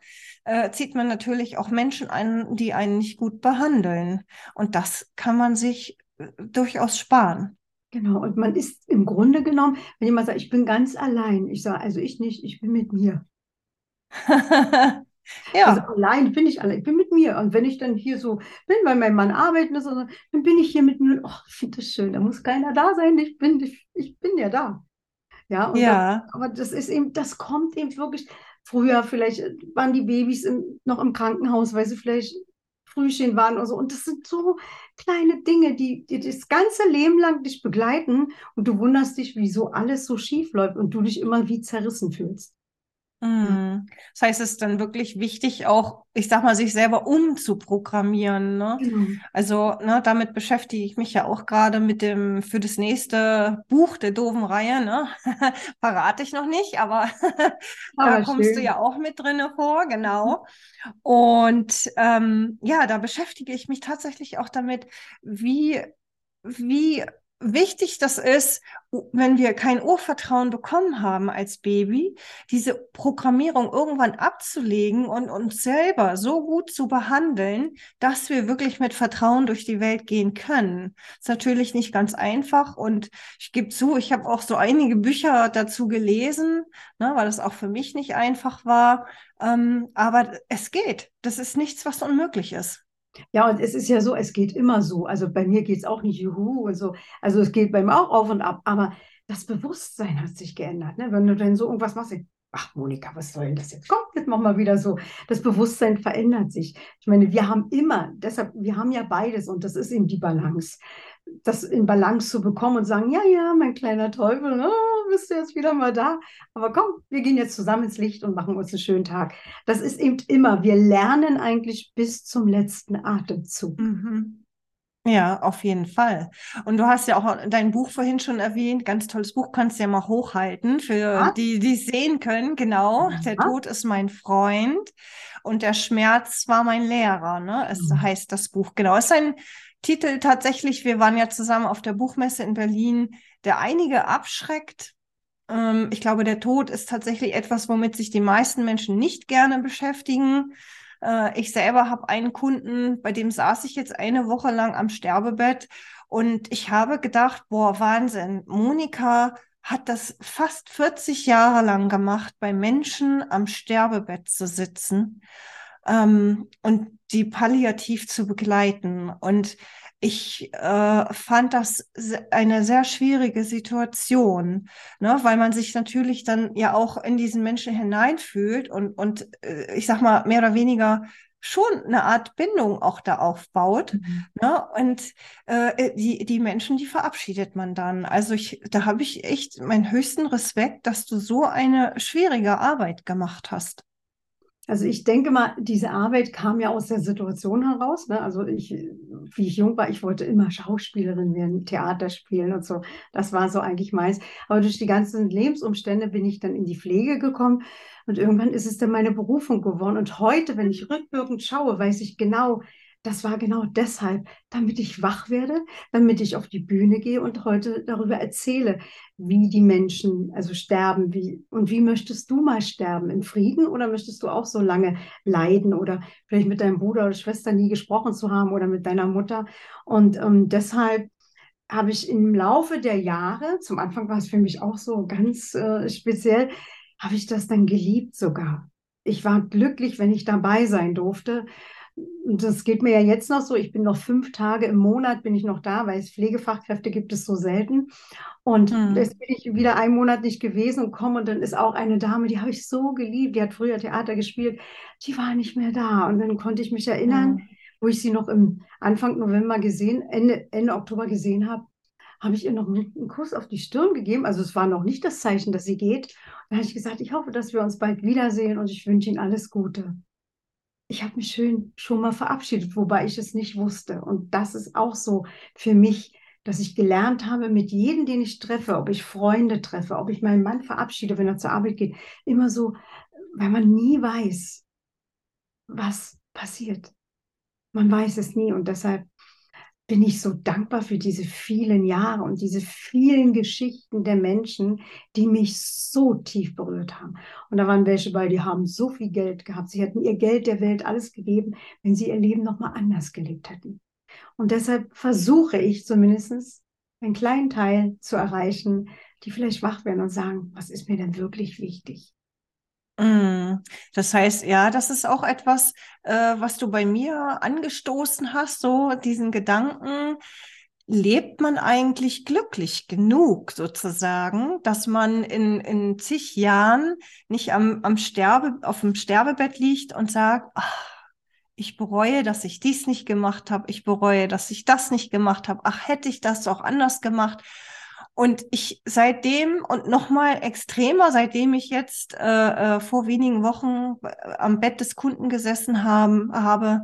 [SPEAKER 1] äh, zieht man natürlich auch Menschen ein, die einen nicht gut behandeln. Und das kann man sich äh, durchaus sparen.
[SPEAKER 2] Genau, und man ist im Grunde genommen, wenn jemand sagt, ich bin ganz allein, ich sage, also ich nicht, ich bin mit mir. Ja. Also allein bin ich allein, ich bin mit mir. Und wenn ich dann hier so bin, weil mein Mann arbeiten ist, dann bin ich hier mit mir. Oh, ich finde das schön, da muss keiner da sein. Ich bin, ich, ich bin ja da. Ja, ja. Das, aber das ist eben, das kommt eben wirklich. Früher vielleicht waren die Babys in, noch im Krankenhaus, weil sie vielleicht Frühchen waren oder so. Und das sind so kleine Dinge, die, die das ganze Leben lang dich begleiten und du wunderst dich, wieso alles so schief läuft und du dich immer wie zerrissen fühlst.
[SPEAKER 1] Mhm. Das heißt, es ist dann wirklich wichtig, auch, ich sag mal, sich selber umzuprogrammieren. Ne? Mhm. Also, ne, damit beschäftige ich mich ja auch gerade mit dem für das nächste Buch der doofen Reihe. Ne? Verrate ich noch nicht, aber, da kommst schön. du ja auch mit drin vor, genau. Und ähm, ja, da beschäftige ich mich tatsächlich auch damit, wie, wie wichtig das ist, wenn wir kein Urvertrauen bekommen haben als Baby, diese Programmierung irgendwann abzulegen und uns selber so gut zu behandeln, dass wir wirklich mit Vertrauen durch die Welt gehen können. Ist natürlich nicht ganz einfach und ich gebe zu, ich habe auch so einige Bücher dazu gelesen, ne, weil das auch für mich nicht einfach war. Ähm, aber es geht. Das ist nichts, was unmöglich ist.
[SPEAKER 2] Ja, und es ist ja so, es geht immer so. Also bei mir geht es auch nicht juhu und so. Also es geht bei mir auch auf und ab. Aber das Bewusstsein hat sich geändert. Ne? Wenn du dann so irgendwas machst, ach Monika, was soll denn das jetzt? Komm, jetzt mach mal wieder so. Das Bewusstsein verändert sich. Ich meine, wir haben immer, deshalb, wir haben ja beides und das ist eben die Balance das in Balance zu bekommen und sagen, ja, ja, mein kleiner Teufel, oh, bist du jetzt wieder mal da? Aber komm, wir gehen jetzt zusammen ins Licht und machen uns einen schönen Tag. Das ist eben immer, wir lernen eigentlich bis zum letzten Atemzug. Mhm.
[SPEAKER 1] Ja, auf jeden Fall. Und du hast ja auch dein Buch vorhin schon erwähnt, ganz tolles Buch, kannst du ja mal hochhalten für ja. die, die es sehen können. Genau, ja. der Tod ist mein Freund und der Schmerz war mein Lehrer. Ne? Es mhm. heißt das Buch. Genau, es ist ein Titel tatsächlich, wir waren ja zusammen auf der Buchmesse in Berlin, der einige abschreckt. Ähm, ich glaube, der Tod ist tatsächlich etwas, womit sich die meisten Menschen nicht gerne beschäftigen. Äh, ich selber habe einen Kunden, bei dem saß ich jetzt eine Woche lang am Sterbebett und ich habe gedacht, boah, Wahnsinn, Monika hat das fast 40 Jahre lang gemacht, bei Menschen am Sterbebett zu sitzen ähm, und die palliativ zu begleiten. Und ich äh, fand das eine sehr schwierige Situation, ne? weil man sich natürlich dann ja auch in diesen Menschen hineinfühlt und, und äh, ich sag mal, mehr oder weniger schon eine Art Bindung auch da aufbaut. Mhm. Ne? Und äh, die, die Menschen, die verabschiedet man dann. Also ich, da habe ich echt meinen höchsten Respekt, dass du so eine schwierige Arbeit gemacht hast.
[SPEAKER 2] Also ich denke mal, diese Arbeit kam ja aus der Situation heraus. Ne? Also ich, wie ich jung war, ich wollte immer Schauspielerin werden, Theater spielen und so. Das war so eigentlich meins. Aber durch die ganzen Lebensumstände bin ich dann in die Pflege gekommen und irgendwann ist es dann meine Berufung geworden. Und heute, wenn ich rückwirkend schaue, weiß ich genau, das war genau deshalb, damit ich wach werde, damit ich auf die Bühne gehe und heute darüber erzähle, wie die Menschen also sterben, wie und wie möchtest du mal sterben? In Frieden oder möchtest du auch so lange leiden oder vielleicht mit deinem Bruder oder Schwester nie gesprochen zu haben oder mit deiner Mutter? Und ähm, deshalb habe ich im Laufe der Jahre, zum Anfang war es für mich auch so ganz äh, speziell, habe ich das dann geliebt sogar. Ich war glücklich, wenn ich dabei sein durfte das geht mir ja jetzt noch so. Ich bin noch fünf Tage im Monat bin ich noch da, weil es Pflegefachkräfte gibt es so selten. Und mhm. jetzt bin ich wieder einen Monat nicht gewesen und komme und dann ist auch eine Dame, die habe ich so geliebt, die hat früher Theater gespielt, die war nicht mehr da. Und dann konnte ich mich erinnern, mhm. wo ich sie noch im Anfang November gesehen, Ende, Ende Oktober gesehen habe, habe ich ihr noch einen Kuss auf die Stirn gegeben. Also es war noch nicht das Zeichen, dass sie geht. Da habe ich gesagt, ich hoffe, dass wir uns bald wiedersehen und ich wünsche Ihnen alles Gute ich habe mich schön schon mal verabschiedet, wobei ich es nicht wusste. Und das ist auch so für mich, dass ich gelernt habe, mit jedem, den ich treffe, ob ich Freunde treffe, ob ich meinen Mann verabschiede, wenn er zur Arbeit geht, immer so, weil man nie weiß, was passiert. Man weiß es nie und deshalb bin ich so dankbar für diese vielen Jahre und diese vielen Geschichten der Menschen, die mich so tief berührt haben. Und da waren welche bei, die haben so viel Geld gehabt. Sie hätten ihr Geld der Welt alles gegeben, wenn sie ihr Leben nochmal anders gelebt hätten. Und deshalb versuche ich zumindest einen kleinen Teil zu erreichen, die vielleicht wach werden und sagen, was ist mir denn wirklich wichtig?
[SPEAKER 1] Mm. Das heißt, ja, das ist auch etwas, äh, was du bei mir angestoßen hast, so diesen Gedanken, lebt man eigentlich glücklich genug sozusagen, dass man in, in zig Jahren nicht am, am Sterbe, auf dem Sterbebett liegt und sagt, ach, ich bereue, dass ich dies nicht gemacht habe, ich bereue, dass ich das nicht gemacht habe, ach, hätte ich das doch anders gemacht. Und ich seitdem und nochmal extremer, seitdem ich jetzt äh, äh, vor wenigen Wochen äh, am Bett des Kunden gesessen haben, habe,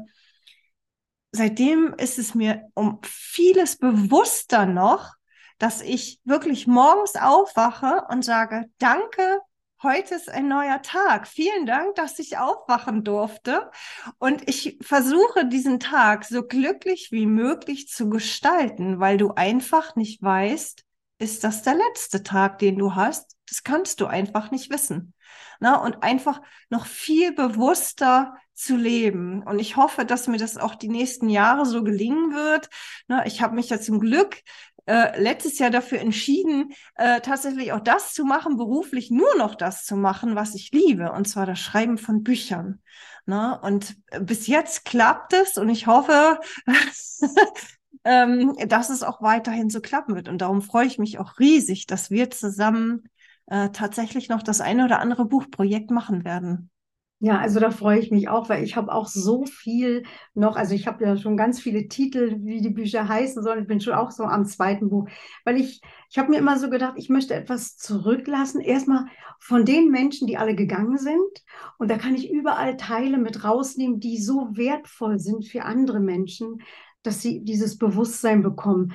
[SPEAKER 1] seitdem ist es mir um vieles bewusster noch, dass ich wirklich morgens aufwache und sage, danke, heute ist ein neuer Tag. Vielen Dank, dass ich aufwachen durfte. Und ich versuche diesen Tag so glücklich wie möglich zu gestalten, weil du einfach nicht weißt, ist das der letzte Tag, den du hast? Das kannst du einfach nicht wissen. Na, und einfach noch viel bewusster zu leben. Und ich hoffe, dass mir das auch die nächsten Jahre so gelingen wird. Na, ich habe mich ja zum Glück äh, letztes Jahr dafür entschieden, äh, tatsächlich auch das zu machen, beruflich nur noch das zu machen, was ich liebe, und zwar das Schreiben von Büchern. Na, und bis jetzt klappt es und ich hoffe, ähm, dass es auch weiterhin so klappen wird. Und darum freue ich mich auch riesig, dass wir zusammen äh, tatsächlich noch das eine oder andere Buchprojekt machen werden.
[SPEAKER 2] Ja, also da freue ich mich auch, weil ich habe auch so viel noch, also ich habe ja schon ganz viele Titel, wie die Bücher heißen sollen. Ich bin schon auch so am zweiten Buch, weil ich, ich habe mir immer so gedacht, ich möchte etwas zurücklassen. Erstmal von den Menschen, die alle gegangen sind. Und da kann ich überall Teile mit rausnehmen, die so wertvoll sind für andere Menschen, dass sie dieses Bewusstsein bekommen.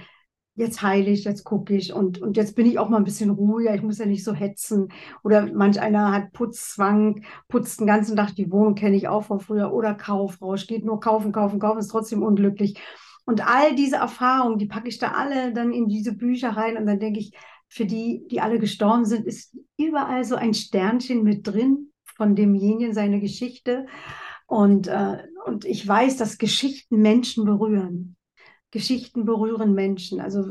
[SPEAKER 2] Jetzt heile ich, jetzt gucke ich und, und jetzt bin ich auch mal ein bisschen ruhiger, ich muss ja nicht so hetzen. Oder manch einer hat Putzzwang, putzt den ganzen Tag die Wohnung, kenne ich auch von früher. Oder Kaufrausch, geht nur kaufen, kaufen, kaufen, ist trotzdem unglücklich. Und all diese Erfahrungen, die packe ich da alle dann in diese Bücher rein und dann denke ich, für die, die alle gestorben sind, ist überall so ein Sternchen mit drin von demjenigen seine Geschichte. Und, äh, und ich weiß, dass Geschichten Menschen berühren. Geschichten berühren Menschen. Also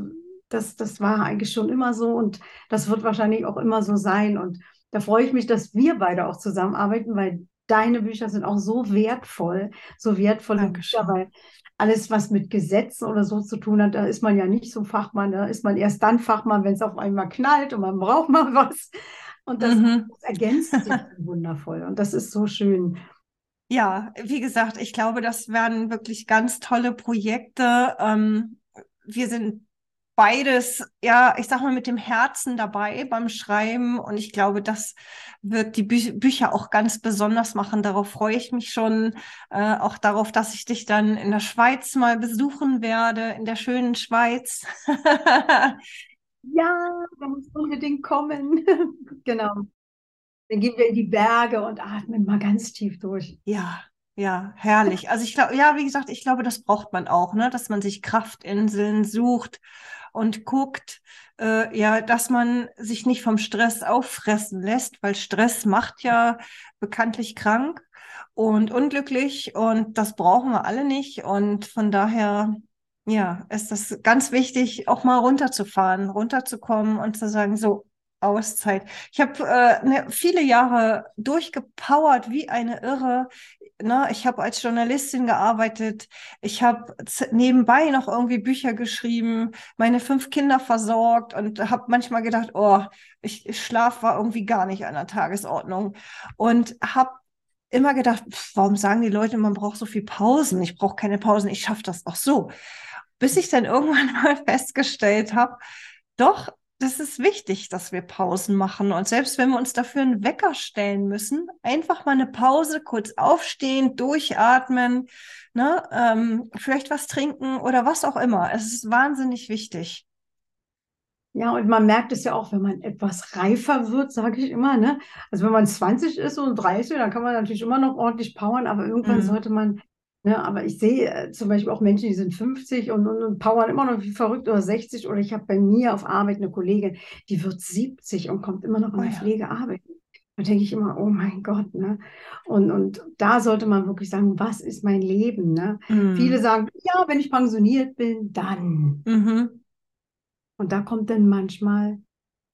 [SPEAKER 2] das, das war eigentlich schon immer so und das wird wahrscheinlich auch immer so sein. Und da freue ich mich, dass wir beide auch zusammenarbeiten, weil deine Bücher sind auch so wertvoll, so wertvolle Bücher, weil alles, was mit Gesetzen oder so zu tun hat, da ist man ja nicht so Fachmann, da ist man erst dann Fachmann, wenn es auf einmal knallt und man braucht mal was. Und das, mhm. das ergänzt sich wundervoll und das ist so schön.
[SPEAKER 1] Ja, wie gesagt, ich glaube, das werden wirklich ganz tolle Projekte. Ähm, wir sind beides, ja, ich sag mal, mit dem Herzen dabei beim Schreiben. Und ich glaube, das wird die Bü Bücher auch ganz besonders machen. Darauf freue ich mich schon. Äh, auch darauf, dass ich dich dann in der Schweiz mal besuchen werde, in der schönen Schweiz.
[SPEAKER 2] ja, da muss unbedingt kommen. genau. Dann gehen wir in die Berge und atmen mal ganz tief durch.
[SPEAKER 1] Ja, ja, herrlich. Also ich glaube, ja, wie gesagt, ich glaube, das braucht man auch, ne, dass man sich Kraftinseln sucht und guckt, äh, ja, dass man sich nicht vom Stress auffressen lässt, weil Stress macht ja bekanntlich krank und unglücklich und das brauchen wir alle nicht und von daher ja, ist das ganz wichtig, auch mal runterzufahren, runterzukommen und zu sagen, so, Auszeit. Ich habe äh, ne, viele Jahre durchgepowert wie eine Irre. Ne? Ich habe als Journalistin gearbeitet. Ich habe nebenbei noch irgendwie Bücher geschrieben, meine fünf Kinder versorgt und habe manchmal gedacht, oh, ich, Schlaf war irgendwie gar nicht an der Tagesordnung. Und habe immer gedacht, pff, warum sagen die Leute, man braucht so viel Pausen? Ich brauche keine Pausen, ich schaffe das auch so. Bis ich dann irgendwann mal festgestellt habe, doch, das ist wichtig, dass wir Pausen machen. Und selbst wenn wir uns dafür einen Wecker stellen müssen, einfach mal eine Pause, kurz aufstehen, durchatmen, ne, ähm, vielleicht was trinken oder was auch immer. Es ist wahnsinnig wichtig.
[SPEAKER 2] Ja, und man merkt es ja auch, wenn man etwas reifer wird, sage ich immer. Ne? Also wenn man 20 ist und 30, dann kann man natürlich immer noch ordentlich powern, aber irgendwann mhm. sollte man Ne, aber ich sehe äh, zum Beispiel auch Menschen, die sind 50 und, und, und powern immer noch wie verrückt oder 60. Oder ich habe bei mir auf Arbeit eine Kollegin, die wird 70 und kommt immer noch in
[SPEAKER 1] Oh
[SPEAKER 2] der
[SPEAKER 1] ja.
[SPEAKER 2] Pflege arbeiten. Da denke ich immer, oh mein Gott, ne? Und, und da sollte man wirklich sagen, was ist mein Leben, ne?
[SPEAKER 1] Mhm.
[SPEAKER 2] Viele sagen, ja, wenn ich pensioniert bin, dann.
[SPEAKER 1] Mhm.
[SPEAKER 2] Und da kommt dann manchmal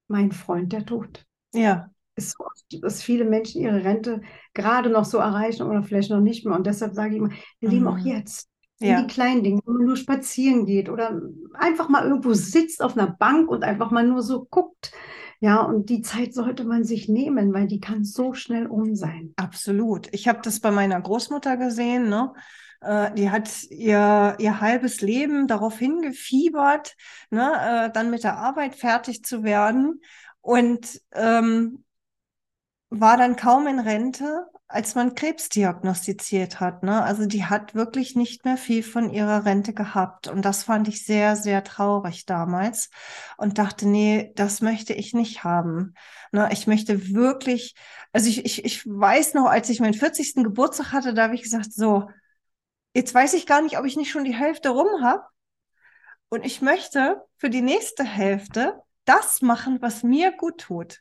[SPEAKER 2] mein Freund der Tod.
[SPEAKER 1] Ja.
[SPEAKER 2] Ist so oft, dass viele Menschen ihre Rente gerade noch so erreichen oder vielleicht noch nicht mehr. Und deshalb sage ich immer, wir leben auch
[SPEAKER 1] Mhm.
[SPEAKER 2] jetzt. In
[SPEAKER 1] Ja.
[SPEAKER 2] die kleinen Dinge, wenn man nur spazieren geht oder einfach mal irgendwo sitzt auf einer Bank und einfach mal nur so guckt. Ja, und die Zeit sollte man sich nehmen, weil die kann so schnell um sein.
[SPEAKER 1] Absolut. Ich habe das bei meiner Großmutter gesehen, ne? Äh, Die hat ihr, ihr halbes Leben darauf hingefiebert, ne, äh, dann mit der Arbeit fertig zu werden und ähm, war dann kaum in Rente, als man Krebs diagnostiziert hat. Ne? Also die hat wirklich nicht mehr viel von ihrer Rente gehabt. Und das fand ich sehr, sehr traurig damals und dachte, nee, das möchte ich nicht haben. Ne? Ich möchte wirklich, also ich, ich, ich weiß noch, als ich meinen 40. Geburtstag hatte, da habe ich gesagt, so, jetzt weiß ich gar nicht, ob ich nicht schon die Hälfte rum habe. Und ich möchte für die nächste Hälfte das machen, was mir gut tut.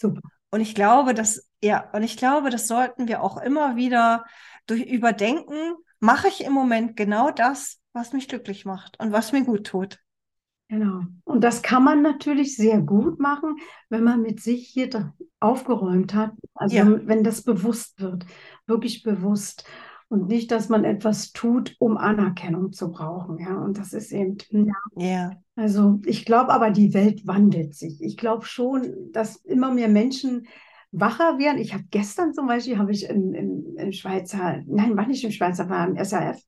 [SPEAKER 2] Super.
[SPEAKER 1] Und ich glaube, dass, ja, und ich glaube, das sollten wir auch immer wieder durch überdenken, mache ich im Moment genau das, was mich glücklich macht und was mir gut tut.
[SPEAKER 2] Genau. Und das kann man natürlich sehr gut machen, wenn man mit sich hier aufgeräumt hat. Also
[SPEAKER 1] Ja.
[SPEAKER 2] wenn das bewusst wird, wirklich bewusst. Und nicht, dass man etwas tut, um Anerkennung zu brauchen. Ja, und das ist eben, ja,
[SPEAKER 1] Ja,
[SPEAKER 2] Also ich glaube aber, die Welt wandelt sich. Ich glaube schon, dass immer mehr Menschen wacher werden. Ich habe gestern zum Beispiel, habe ich im, im, im Schweizer, nein, war nicht im Schweizer, war im SRF,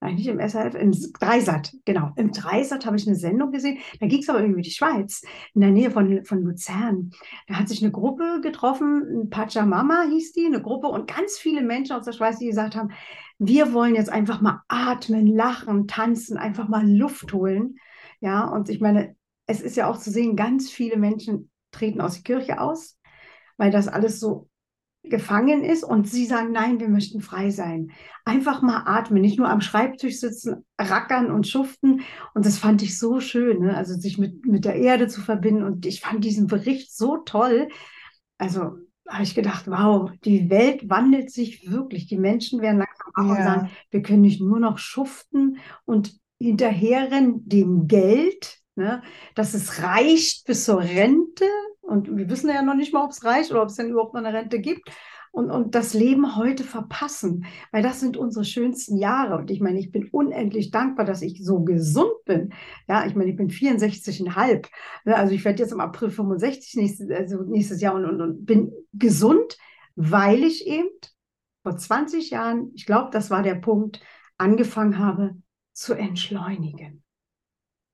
[SPEAKER 2] nein, nicht im SRF, im Dreisat, genau. Im Dreisat habe ich eine Sendung gesehen, da ging es aber irgendwie die Schweiz, in der Nähe von, von Luzern. Da hat sich eine Gruppe getroffen, Pachamama hieß die, eine Gruppe und ganz viele Menschen aus der Schweiz, die gesagt haben, wir wollen jetzt einfach mal atmen, lachen, tanzen, einfach mal Luft holen. Ja, und ich meine, es ist ja auch zu sehen, ganz viele Menschen treten aus der Kirche aus, weil das alles so gefangen ist und sie sagen, nein, wir möchten frei sein. Einfach mal atmen, nicht nur am Schreibtisch sitzen, rackern und schuften. Und das fand ich so schön, ne? also sich mit, mit der Erde zu verbinden. Und ich fand diesen Bericht so toll. Also habe ich gedacht, wow, die Welt wandelt sich wirklich. Die Menschen werden langsam wach und sagen,
[SPEAKER 1] ja,
[SPEAKER 2] wir können nicht nur noch schuften und hinterherrennen dem Geld, ne, dass es reicht bis zur Rente. Und wir wissen ja noch nicht mal, ob es reicht oder ob es denn überhaupt noch eine Rente gibt. Und, und das Leben heute verpassen, weil das sind unsere schönsten Jahre. Und ich meine, ich bin unendlich dankbar, dass ich so gesund bin. Ja, ich meine, ich bin 64,5. Ne, Also ich werde jetzt im April 65 nächstes, also nächstes Jahr und, und, und bin gesund, weil ich eben vor 20 Jahren, ich glaube, das war der Punkt, angefangen habe zu entschleunigen.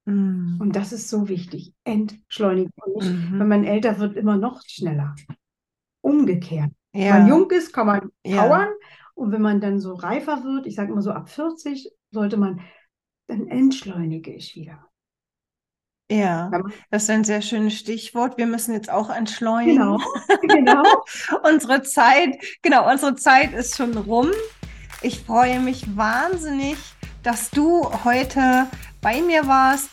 [SPEAKER 1] Mm.
[SPEAKER 2] Und das ist so wichtig, entschleunigen.
[SPEAKER 1] Mhm.
[SPEAKER 2] wenn man älter wird, immer noch schneller. Umgekehrt. Wenn
[SPEAKER 1] Ja,
[SPEAKER 2] man jung ist, kann man
[SPEAKER 1] Ja.
[SPEAKER 2] powern. Und wenn man dann so reifer wird, ich sage immer so ab 40, sollte man, dann entschleunige ich wieder.
[SPEAKER 1] ja,
[SPEAKER 2] Wenn
[SPEAKER 1] das ist ein sehr schönes Stichwort. Wir müssen jetzt auch entschleunigen.
[SPEAKER 2] Genau, genau.
[SPEAKER 1] Unsere Zeit, genau, unsere Zeit ist schon rum. Ich freue mich wahnsinnig, dass du heute bei mir warst.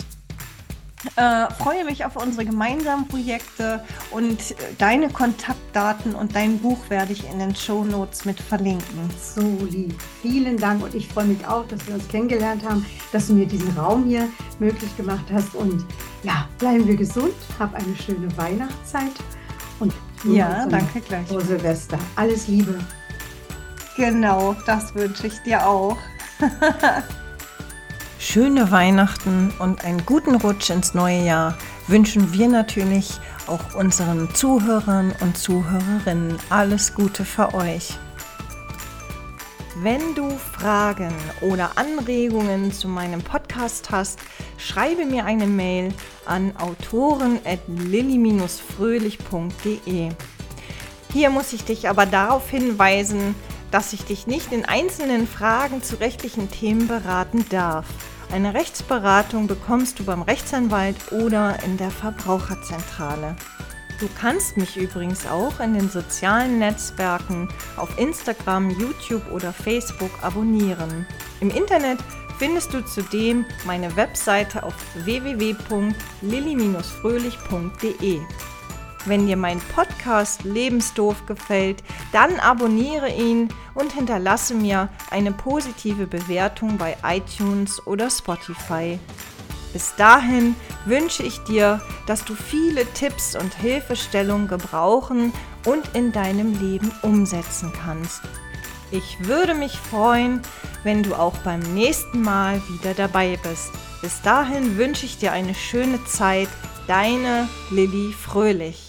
[SPEAKER 1] Äh, freue mich auf unsere gemeinsamen Projekte und äh, deine Kontaktdaten und dein Buch werde ich in den Show Notes mit verlinken.
[SPEAKER 2] So lieb. Vielen Dank und ich freue mich auch, dass wir uns kennengelernt haben, dass du mir diesen Raum hier möglich gemacht hast. Und ja, bleiben wir gesund, hab eine schöne Weihnachtszeit und
[SPEAKER 1] Ja, danke gleich.
[SPEAKER 2] frohe Silvester. Alles Liebe.
[SPEAKER 1] Genau, das wünsche ich dir auch. Schöne Weihnachten und einen guten Rutsch ins neue Jahr wünschen wir natürlich auch unseren Zuhörern und Zuhörerinnen. Alles Gute für euch. Wenn du Fragen oder Anregungen zu meinem Podcast hast, schreibe mir eine Mail an autoren.lilly-fröhlich.de. Hier muss ich dich aber darauf hinweisen, dass ich dich nicht in einzelnen Fragen zu rechtlichen Themen beraten darf. Eine Rechtsberatung bekommst du beim Rechtsanwalt oder in der Verbraucherzentrale. Du kannst mich übrigens auch in den sozialen Netzwerken auf Instagram, YouTube oder Facebook abonnieren. Im Internet findest du zudem meine Webseite auf www.lilli-fröhlich.de. Wenn dir mein Podcast Lebensdorf gefällt, dann abonniere ihn und hinterlasse mir eine positive Bewertung bei iTunes oder Spotify. Bis dahin wünsche ich dir, dass du viele Tipps und Hilfestellungen gebrauchen und in deinem Leben umsetzen kannst. Ich würde mich freuen, wenn du auch beim nächsten Mal wieder dabei bist. Bis dahin wünsche ich dir eine schöne Zeit. Deine Lilly Fröhlich.